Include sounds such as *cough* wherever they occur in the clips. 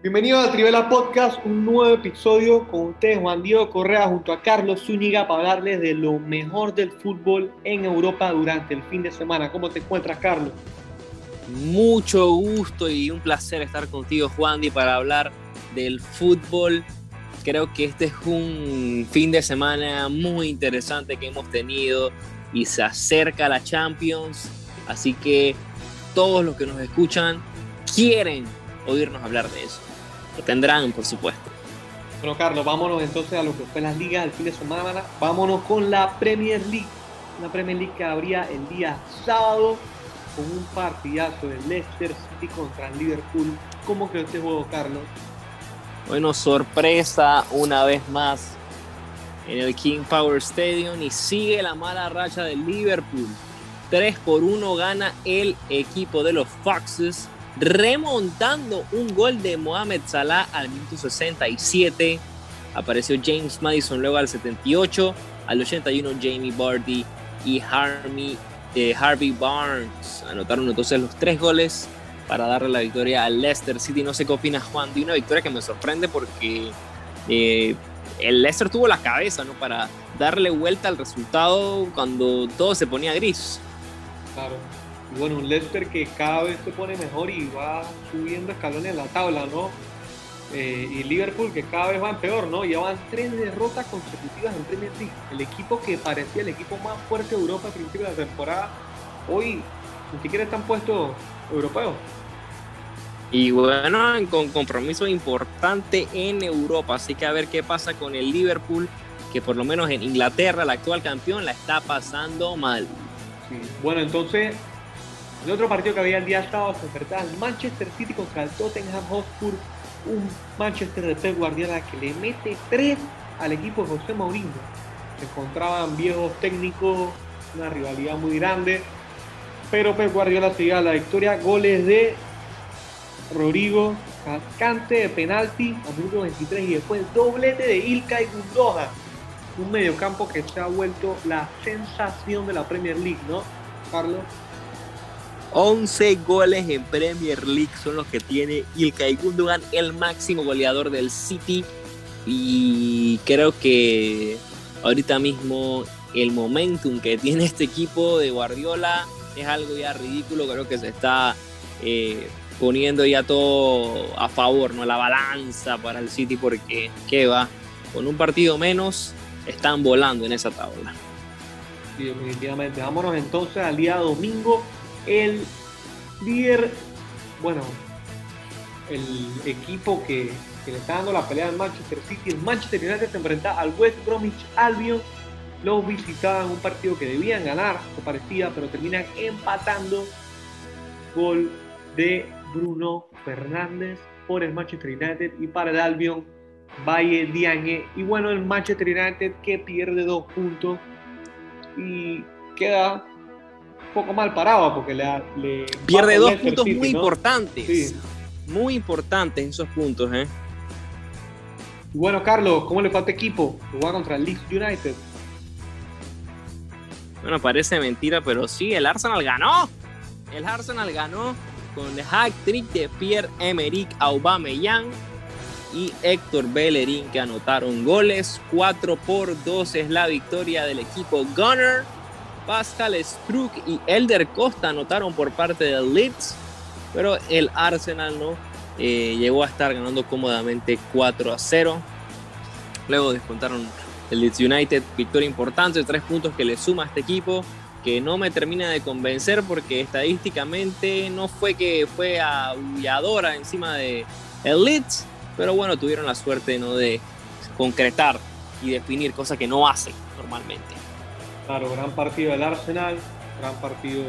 Bienvenido a Trivela Podcast, un nuevo episodio con ustedes, Juan Diego Correa, junto a Carlos Zúñiga, para hablarles de lo mejor del fútbol en Europa durante el fin de semana. ¿Cómo te encuentras, Carlos? Mucho gusto y un placer estar contigo, Juan, Di, para hablar del fútbol. Creo que este es un fin de semana muy interesante que hemos tenido y se acerca la Champions, así que todos los que nos escuchan quieren oírnos hablar de eso. Lo tendrán, por supuesto. Bueno, Carlos, vámonos entonces a lo que fue las ligas del fin de semana. Vámonos con la Premier League. Una Premier League que abría el día sábado con un partidazo de Leicester City contra el Liverpool. ¿Cómo quedó este juego, Carlos? Bueno, sorpresa una vez más en el King Power Stadium y sigue la mala racha del Liverpool. 3 por 1 gana el equipo de los Foxes, remontando un gol de Mohamed Salah al minuto 67. Apareció James Madison luego al 78, al 81 Jamie Vardy y Harvey, eh, Harvey Barnes anotaron entonces los tres goles para darle la victoria al Leicester City. No sé qué opinas, Juan, de una victoria que me sorprende porque eh, el Leicester tuvo la cabeza ¿no? para darle vuelta al resultado cuando todo se ponía gris. Claro. Bueno, un Leicester que cada vez se pone mejor y va subiendo escalones en la tabla, ¿no? Eh, y Liverpool que cada vez va en peor, ¿no? Llevan tres derrotas consecutivas en Premier League. El equipo que parecía el equipo más fuerte de Europa a principio de la temporada, hoy ni siquiera están puestos europeos. Y bueno, con compromiso importante en Europa, así que a ver qué pasa con el Liverpool, que por lo menos en Inglaterra, el actual campeón, la está pasando mal. Bueno, entonces, el otro partido que había el día sábado se enfrentaba el Manchester City contra el Tottenham Hotspur, un Manchester de Pep Guardiola que le mete tres al equipo de José Mourinho. Se encontraban viejos técnicos, una rivalidad muy grande, pero Pep Guardiola se lleva la victoria, goles de Rodrigo Cante de penalti a minuto 23 y después doblete de Ilkay Gundogan. Un mediocampo que se ha vuelto la sensación de la Premier League, ¿no, Carlos? 11 goles en Premier League son los que tiene Ilkay Gundogan, el máximo goleador del City. Y creo que ahorita mismo el momentum que tiene este equipo de Guardiola es algo ya ridículo. Creo que se está eh, poniendo ya todo a favor, ¿no? La balanza para el City porque, ¿qué va? Con un partido menos, están volando en esa tabla. Sí, definitivamente. Vámonos entonces al día domingo. El líder, bueno, el equipo que, que, le está dando la pelea al Manchester City, el Manchester United se enfrenta al West Bromwich Albion. Los visitaban un partido que debían ganar, parecía, pero terminan empatando. Gol de Bruno Fernández por el Manchester United y para el Albion Valle Diagne. Y bueno, el Manchester United que pierde dos puntos y queda poco mal parado porque le, le pierde dos puntos City, muy ¿no? importantes. Sí. Muy importantes esos puntos, ¿eh? Y bueno, Carlos, ¿cómo le falta equipo? Juega contra el Leeds United. Bueno, parece mentira, pero sí, el Arsenal ganó. El Arsenal ganó con el hack trick de Pierre-Emerick Aubameyang y Héctor Bellerín que anotaron goles. 4 por 2 es la victoria del equipo Gunner. Pascal Struck y Elder Costa anotaron por parte del Leeds, pero el Arsenal no eh, llegó a estar ganando cómodamente 4 a 0. Luego descontaron el Leeds United, victoria importante, tres puntos que le suma a este equipo que no me termina de convencer porque estadísticamente no fue que fue aulladora encima de Leeds, pero bueno, tuvieron la suerte ¿no? de concretar y definir cosas que no hacen normalmente. Claro, gran partido del Arsenal, gran partido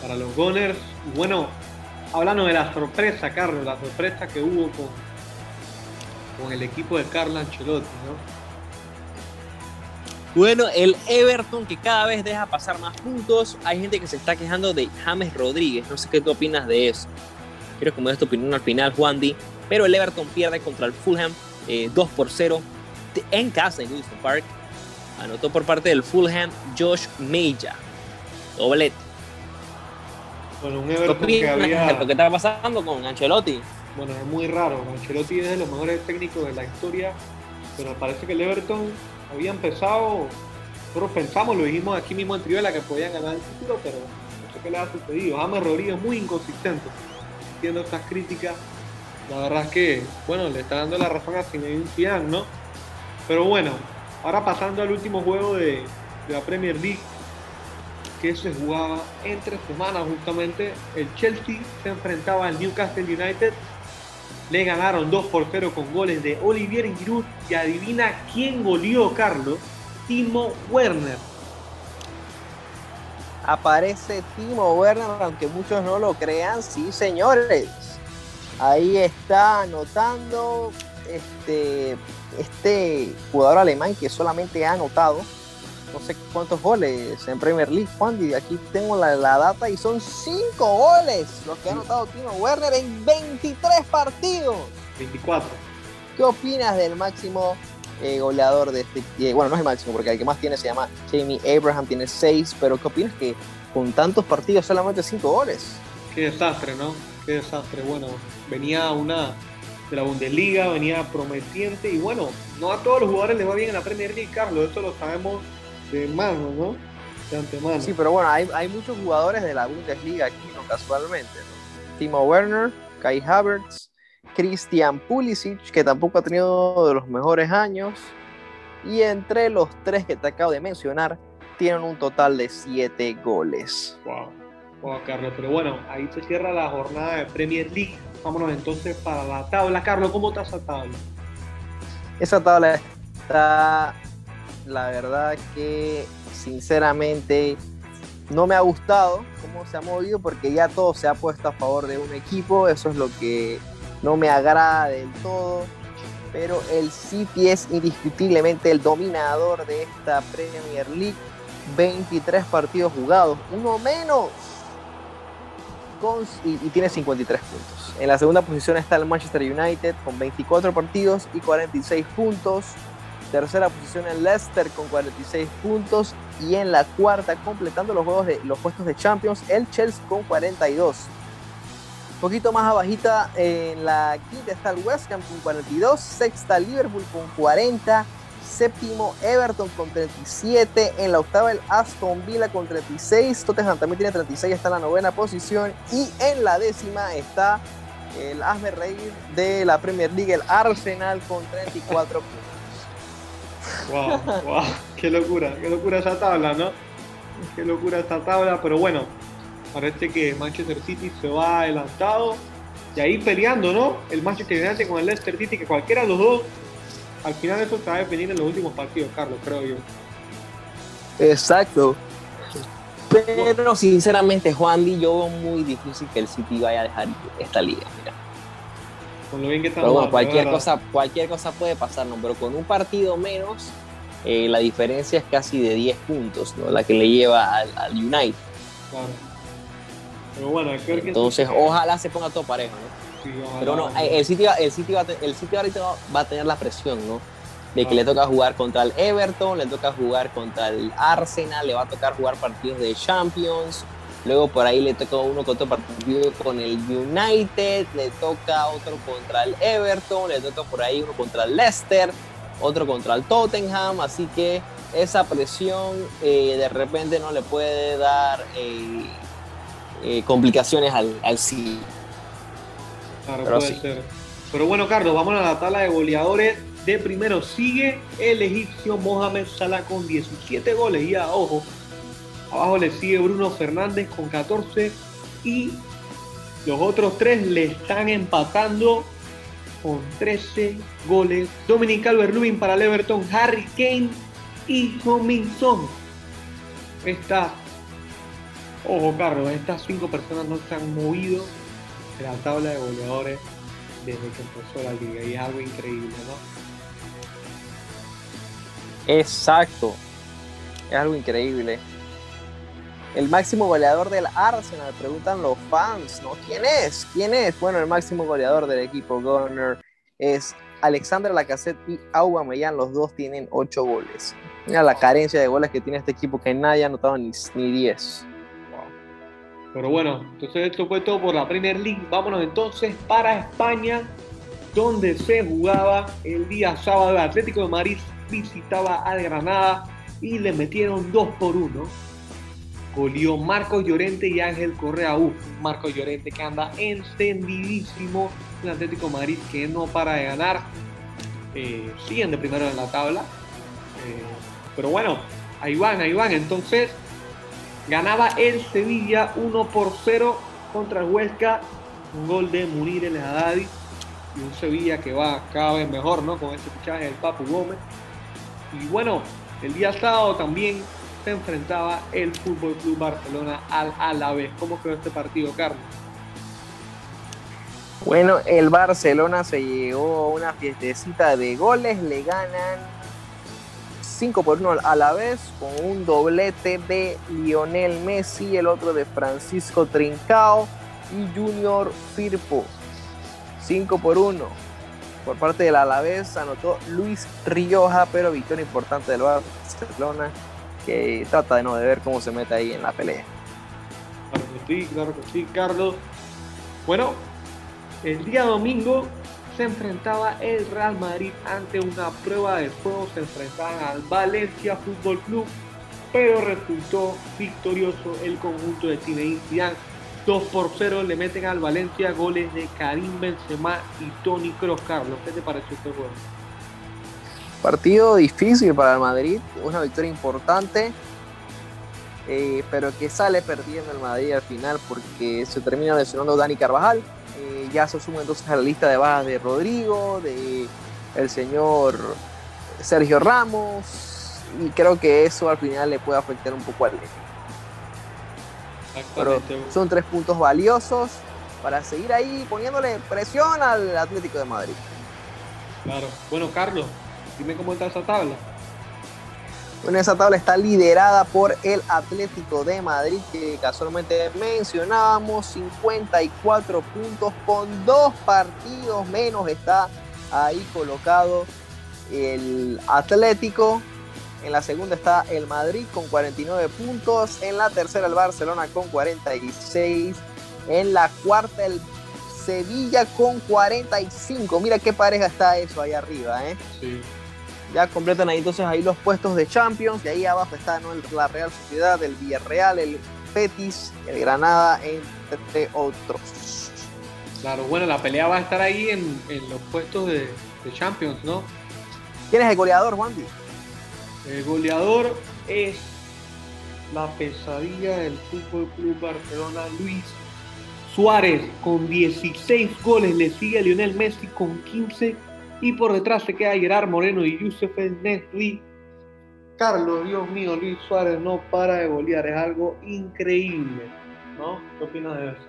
para los Gunners. Bueno, hablando de la sorpresa, Carlos, la sorpresa que hubo con, con el equipo de Carlo Ancelotti, ¿no? Bueno, el Everton que cada vez deja pasar más puntos. Hay gente que se está quejando de James Rodríguez. No sé qué tú opinas de eso. Quiero que me des tu opinión al final, Juan Di. Pero el Everton pierde contra el Fulham eh, 2 por 0 en casa en Wilson Park. Anotó por parte del Fulham Josh Meja. Doblete. Bueno, un Everton que había... que estaba pasando con Ancelotti? bueno, es muy raro. Ancelotti es de los mejores técnicos de la historia, pero parece que el Everton había empezado, nosotros pensamos, lo dijimos aquí mismo en Trivela que podían ganar el título, pero no sé qué le ha sucedido. James Rodríguez muy inconsistente, haciendo estas críticas. La verdad es que, bueno, le está dando la razón a Zinedine Zidane, ¿no? Pero bueno, ahora pasando al último juego de, la Premier League, que se jugaba entre semanas justamente, el Chelsea se enfrentaba al Newcastle United le ganaron 2 por 0 con goles de Olivier Giroud y adivina quién goleó Carlos, Timo Werner. Aparece Timo Werner, aunque muchos no lo crean, sí señores. Ahí está anotando este, este jugador alemán que solamente ha anotado no sé cuántos goles en Premier League, Juan, y aquí tengo la, data y son 5 goles los que ha anotado Timo Werner en 23 partidos. 24. ¿Qué opinas del máximo eh, goleador de este? Eh, bueno, no es el máximo porque el que más tiene se llama Jamie Abraham, tiene 6, pero ¿qué opinas que con tantos partidos solamente 5 goles? Qué desastre, ¿no? Qué desastre. Bueno, venía una de la Bundesliga, venía prometiente y bueno, no a todos los jugadores les va bien en la Premier League, Carlos, eso lo sabemos de mano, ¿no? De antemano. Sí, pero bueno, hay, hay muchos jugadores de la Bundesliga aquí, ¿no? Casualmente, ¿no? Timo Werner, Kai Havertz, Christian Pulisic, que tampoco ha tenido de los mejores años. Y entre los tres que te acabo de mencionar, tienen un total de siete goles. Wow, Carlos. Pero bueno, ahí se cierra la jornada de Premier League. Vámonos entonces para la tabla. Carlos, ¿cómo está esa tabla? Esa tabla está la verdad que sinceramente no me ha gustado cómo se ha movido porque ya todo se ha puesto a favor de un equipo, eso es lo que no me agrada del todo, pero el City es indiscutiblemente el dominador de esta Premier League, 23 partidos jugados, uno menos, y, y tiene 53 puntos. En la segunda posición está el Manchester United con 24 partidos y 46 puntos. Tercera posición en Leicester con 46 puntos. Y en la cuarta, completando los, juegos de, los puestos de Champions, el Chelsea con 42. Un poquito más abajita, en la quinta está el West Ham con 42. Sexta, Liverpool con 40. Séptimo, Everton con 37. En la octava, el Aston Villa con 36. Tottenham también tiene 36, está en la novena posición. Y en la décima está el Asme reír de la Premier League, el Arsenal con 34 puntos. Wow, wow, qué locura, qué locura esa tabla, ¿no? Qué locura esta tabla, pero bueno, parece que Manchester City se va adelantado y ahí peleando, ¿no? El Manchester United con el Leicester City, que cualquiera de los dos, al final eso se va a definir en los últimos partidos, Carlos, creo yo. Exacto. Pero sinceramente, Juan Di, yo veo muy difícil que el City vaya a dejar esta liga. Mira. Con lo bien que pero bueno, cualquier cosa, cualquier cosa puede pasar, ¿no? Pero con un partido menos, eh, la diferencia es casi de 10 puntos, ¿no? La que le lleva al, al United. Claro. Pero bueno, creo que Entonces, ojalá se ponga todo parejo, ¿no? Pero no, ojalá. el va- el te- el City ahorita va a tener la presión, ¿no? De que Ah. le toca jugar contra el Everton, le toca jugar contra el Arsenal, le va a tocar jugar partidos de Champions, luego por ahí le toca uno con otro partido con el United, le toca otro contra el Everton, le toca por ahí uno contra el Leicester, otro contra el Tottenham, así que esa presión eh, de repente no le puede dar eh, eh, complicaciones al, al City. Claro, Pero puede sí. ser. Pero bueno, Carlos, vamos a la tabla de goleadores. De primero sigue el egipcio Mohamed Salah con 17 goles. Ya, ojo. Abajo le sigue Bruno Fernández con 14. Y los otros tres le están empatando con 13 goles. Dominic Calvert-Lewin para el Everton, Harry Kane y Son. Esta, ojo Carlos, estas cinco personas no se han movido la tabla de goleadores desde que empezó la liga y es algo increíble, ¿no? Exacto. Es algo increíble. El máximo goleador del Arsenal, preguntan los fans, ¿no? ¿Quién es? ¿Quién es? Bueno, el máximo goleador del equipo Gunner es Alexander Lacazette y Aubameyang, los dos tienen 8 goles. Mira la carencia de goles que tiene este equipo que nadie ha anotado ni, ni 10. Pero bueno, entonces esto fue todo por la Premier League. Vámonos entonces para España, donde se jugaba el día sábado. Atlético de Madrid visitaba al Granada y le metieron 2 por 1. Golió Marcos Llorente y Ángel Correa. Uf, Marcos Llorente que anda encendidísimo. El Atlético de Madrid que no para de ganar. Eh, siguen de primero en la tabla. Eh, pero bueno, ahí van, ahí van. Entonces, ganaba el Sevilla 1 por 0 contra el Huesca. Un gol de Munir El Haddadi. Y un Sevilla que va cada vez mejor, ¿no? Con ese fichaje del Papu Gómez. Y bueno, el día sábado también se enfrentaba el Fútbol Club Barcelona al Alavés. ¿Cómo quedó este partido, Carlos? Bueno, el Barcelona se llevó una fiestecita de goles, le ganan 5 por 1 a la vez con un doblete de Lionel Messi, el otro de Francisco Trincao y Junior Firpo. 5 por 1. Por parte del Alavés anotó Luis Rioja, pero victoria importante del Barcelona que trata de no de ver cómo se mete ahí en la pelea. Claro que sí, claro que sí, Carlos. Bueno, el día domingo se enfrentaba el Real Madrid ante una prueba de fuego, se enfrentaban al Valencia Fútbol Club, pero resultó victorioso el conjunto de Zinedine Zidane. 2 por 0 le meten al Valencia goles de Karim Benzema y Tony Kroos. Carlos, ¿qué te pareció este juego? Partido difícil para el Madrid, una victoria importante, eh, pero que sale perdiendo el Madrid al final porque se termina lesionando Dani Carvajal eh, ya se suma entonces a la lista de bajas de Rodrigo, de el señor Sergio Ramos, y creo que eso al final le puede afectar un poco al Pero son tres puntos valiosos para seguir ahí poniéndole presión al Atlético de Madrid. Claro. Bueno, Carlos, dime cómo está esa tabla. Bueno, esa tabla está liderada por el Atlético de Madrid, que casualmente mencionábamos, 54 puntos con dos partidos menos está ahí colocado el Atlético. En la segunda está el Madrid con 49 puntos. En la tercera el Barcelona con 46. En la cuarta el Sevilla con 45. Mira qué pareja está eso ahí arriba, ¿eh? Sí ya completan ahí entonces ahí los puestos de Champions y ahí abajo está la Real Sociedad, el Villarreal, el Petis, el Granada, entre otros. Claro, bueno, la pelea va a estar ahí en, los puestos de, Champions, ¿no? ¿Quién es el goleador, Wandy? El goleador es la pesadilla del Fútbol Club Barcelona, Luis Suárez, con 16 goles. Le sigue Lionel Messi con 15 y por detrás se queda Gerard Moreno y Yusef Nesri. Carlos, Dios mío, Luis Suárez no para de golear, es algo increíble, ¿no? ¿Qué opinas de eso?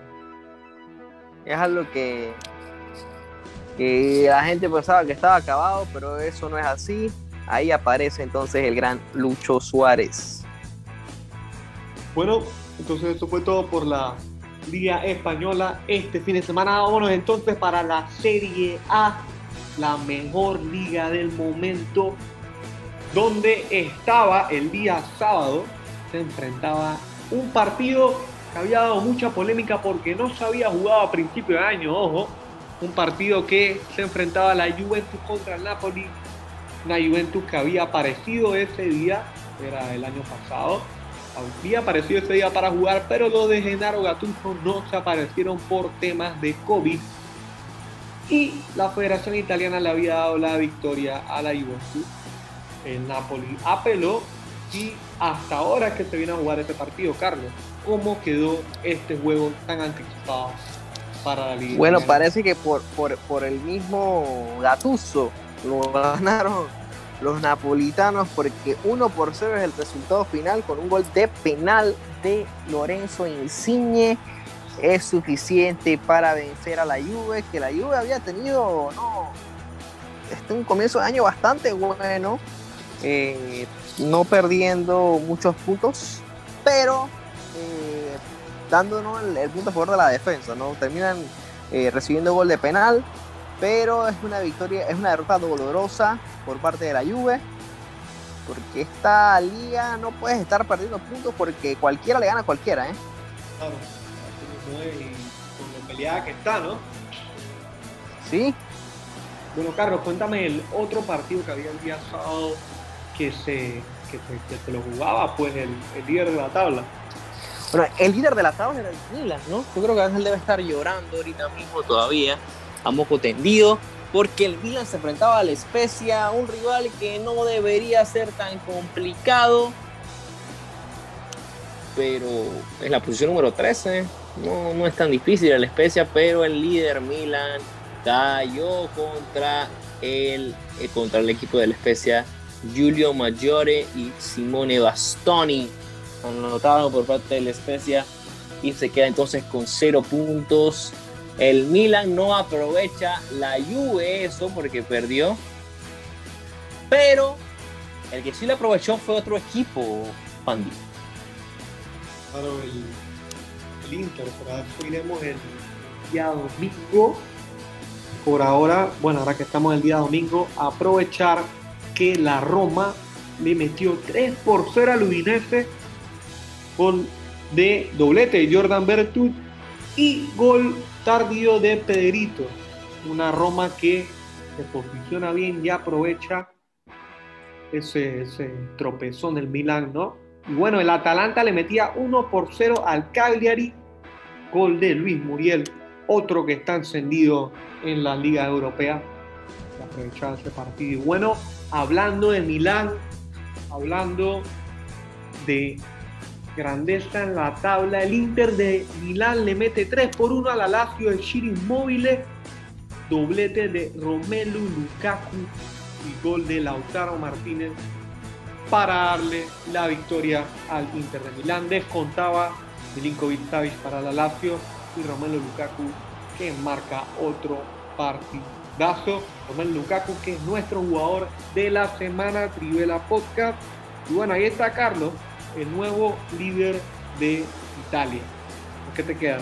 Es algo que, que la gente pensaba que estaba acabado, pero eso no es así. Ahí aparece entonces el gran Lucho Suárez. Bueno, entonces esto fue todo por la Liga Española este fin de semana. Vámonos entonces para la Serie A la mejor liga del momento, donde estaba el día sábado, se enfrentaba un partido que había dado mucha polémica porque no se había jugado a principio de año, ojo, un partido que se enfrentaba la Juventus contra el Napoli, una Juventus que había aparecido ese día, era el año pasado, había aparecido ese día para jugar, pero los de Genaro Gattuso no se aparecieron por temas de COVID y la Federación Italiana le había dado la victoria a la Juventus. El Napoli apeló y hasta ahora es que se viene a jugar este partido, Carlos. ¿Cómo quedó este juego tan anticipado para la Liga? Bueno, parece que por, por, el mismo Gattuso lo ganaron los napolitanos porque 1 por 0 es el resultado final con un gol de penal de Lorenzo Insigne es suficiente para vencer a la Juve, que la Juve había tenido no, este, un comienzo de año bastante bueno, eh, no perdiendo muchos puntos, pero eh, dándonos el, punto a favor de la defensa, ¿no? Terminan eh, recibiendo gol de penal, pero es una victoria, es una derrota dolorosa por parte de la Juve. Porque esta liga no puedes estar perdiendo puntos porque cualquiera le gana a cualquiera, ¿eh? ¿no? Y con lo peleada que está, ¿no? Sí, Bueno, Carlos, cuéntame el otro partido que había el día sábado que se, que se, que se lo jugaba, pues el, el líder de la tabla. Bueno, el líder de la tabla era el Milan, ¿no? Yo creo que Ángel debe estar llorando ahorita mismo todavía, a moco tendido, porque el Milan se enfrentaba a la Spezia, un rival que no debería ser tan complicado, pero es la posición número 13. No, no es tan difícil el Spezia, pero el líder Milan cayó contra el, eh, contra el equipo de la Spezia, Giulio Maggiore y Simone Bastoni anotado por parte de la Spezia y se queda entonces con cero puntos. El Milan no aprovecha la Juve eso porque perdió, pero el que sí lo aprovechó fue otro equipo, Pandi. Claro, el, el Inter, por ahora iremos el día domingo. Por ahora, bueno, ahora que estamos el día domingo, aprovechar que la Roma le metió 3 por 0 al Udinese gol de doblete Jordan Bertut y gol tardío de Pedrito. Una Roma que se posiciona bien y aprovecha ese, ese tropezón del Milan, ¿no? Y bueno, el Atalanta le metía 1 por 0 al Cagliari, gol de Luis Muriel, otro que está encendido en la Liga Europea. Aprovechaba ese partido. Y bueno, hablando de Milán, hablando de grandeza en la tabla. El Inter de Milán le mete 3 por 1 a la Lazio de Ciro Immobile. Doblete de Romelu Lukaku y gol de Lautaro Martínez para darle la victoria al Inter de Milán. Descontaba Milinkovic Savic para la Lazio y Romelu Lukaku que marca otro partidazo. Romelu Lukaku que es nuestro jugador de la semana Trivela Podcast. Y bueno, ahí está Carlos el nuevo líder de Italia. ¿Con qué te queda?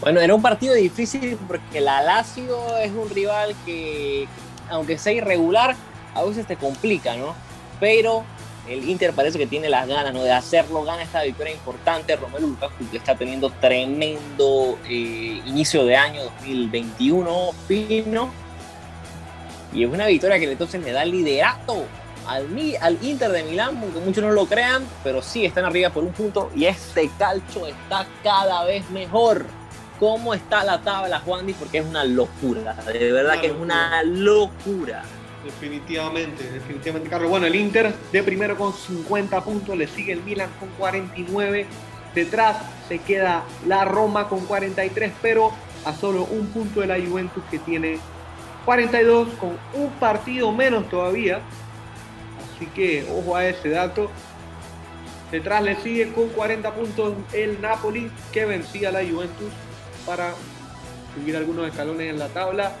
Bueno, era un partido difícil porque la Lazio es un rival que, aunque sea irregular, a veces te complica, ¿no? Pero el Inter parece que tiene las ganas ¿no? de hacerlo, gana esta victoria importante. Romelu Lukaku que está teniendo tremendo eh, inicio de año 2021, fino. Y es una victoria que entonces le da liderato al, al, Inter de Milán, aunque muchos no lo crean, pero sí están arriba por un punto y este calcho está cada vez mejor. ¿Cómo está la tabla, Juan? Porque es una locura, de verdad que es una locura. Definitivamente, definitivamente, Carlos. Bueno, el Inter de primero con 50 puntos, le sigue el Milan con 49. Detrás se queda la Roma con 43, pero a solo un punto de la Juventus que tiene 42 con un partido menos todavía Así que ojo a ese dato. Detrás le sigue con 40 puntos el Napoli que vencía a la Juventus para subir algunos escalones en la tabla.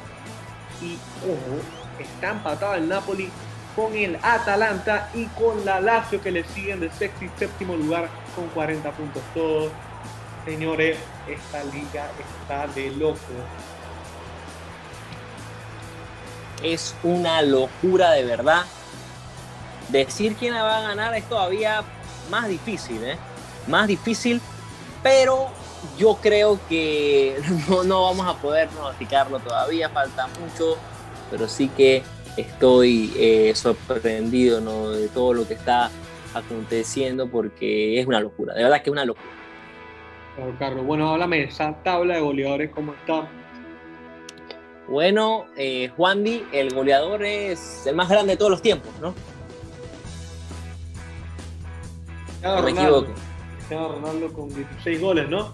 Y ojo, está empatado el Napoli con el Atalanta y con la Lazio que le siguen de sexto y séptimo lugar con 40 puntos todos. Señores, esta liga está de loco. Es una locura de verdad decir quién va a ganar es todavía más difícil, ¿eh? Más difícil, pero yo creo que *laughs* no, no vamos a poder pronosticarlo todavía, falta mucho, pero sí que estoy eh, sorprendido ¿no? de todo lo que está aconteciendo porque es una locura, de verdad que es una locura. Claro, Carlos. Bueno, háblame de esa tabla de goleadores, ¿cómo está? Bueno, eh, Juan Di, el goleador es el más grande de todos los tiempos, ¿no? No me equivoco. Cristiano Ronaldo con 16 goles, ¿no?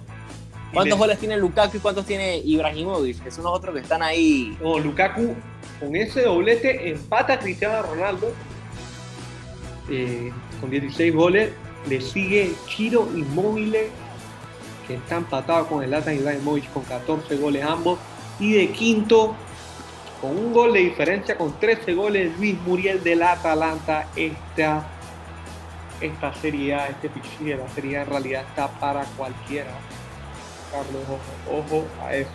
¿Cuántos goles tiene Lukaku y cuántos tiene Ibrahimovic? Que son los otros que están ahí. No, Lukaku con ese doblete empata Cristiano Ronaldo eh, con 16 goles. Le sigue Chiro Inmóvil, que está empatado con el Latan Ibrahimovic con 14 goles ambos. Y de quinto, con un gol de diferencia, con 13 goles, Luis Muriel del Atalanta. Esta esta este pichichi de la serie en realidad está para cualquiera. Carlos, ojo, ojo a eso.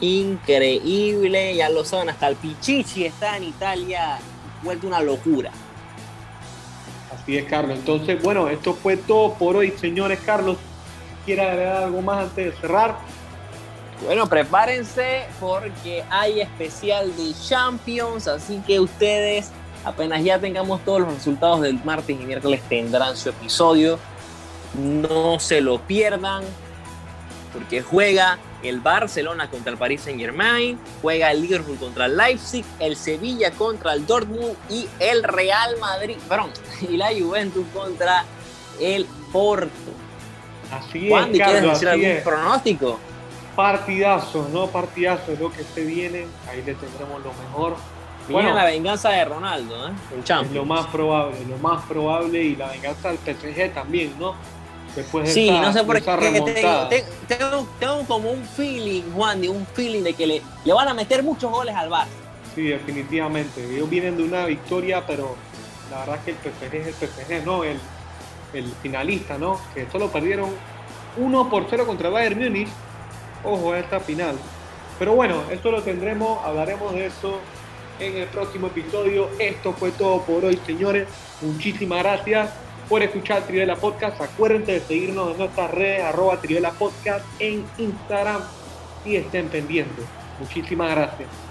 Increíble, ya lo saben, hasta el Pichichi está en Italia, vuelto una locura. Así es, Carlos. Entonces, bueno, esto fue todo por hoy, señores. Carlos, ¿quiere agregar algo más antes de cerrar? Bueno, prepárense porque hay especial de Champions, así que ustedes, apenas ya tengamos todos los resultados del martes y miércoles, tendrán su episodio. No se lo pierdan, porque juega el Barcelona contra el Paris Saint Germain, juega el Liverpool contra el Leipzig, el Sevilla contra el Dortmund y el Real Madrid, perdón, y la Juventus contra el Porto. Así Juan, es, ¿quieres Carlos, decir así algún es. pronóstico? Partidazo, ¿no? Partidazo es lo que se viene. Ahí le tendremos lo mejor. Viene Bueno, la venganza de Ronaldo, ¿eh? Es Champions. lo más probable, lo más probable y la venganza del PSG también, ¿no? Después de Sí, esa, no sé por qué. Tengo, como un feeling, Juan, de un feeling de que le, le van a meter muchos goles al Barça. Sí, definitivamente. Ellos vienen de una victoria, pero la verdad que el PSG es el PSG, ¿no? El, el finalista, ¿no? Que solo perdieron 1 por 0 contra Bayern Múnich. Ojo a esta final. Pero bueno, esto lo tendremos, hablaremos de eso en el próximo episodio. Esto fue todo por hoy, señores. Muchísimas gracias por escuchar Trivela Podcast. Acuérdense de seguirnos en nuestras redes, arroba Trivela Podcast en Instagram y estén pendientes. Muchísimas gracias.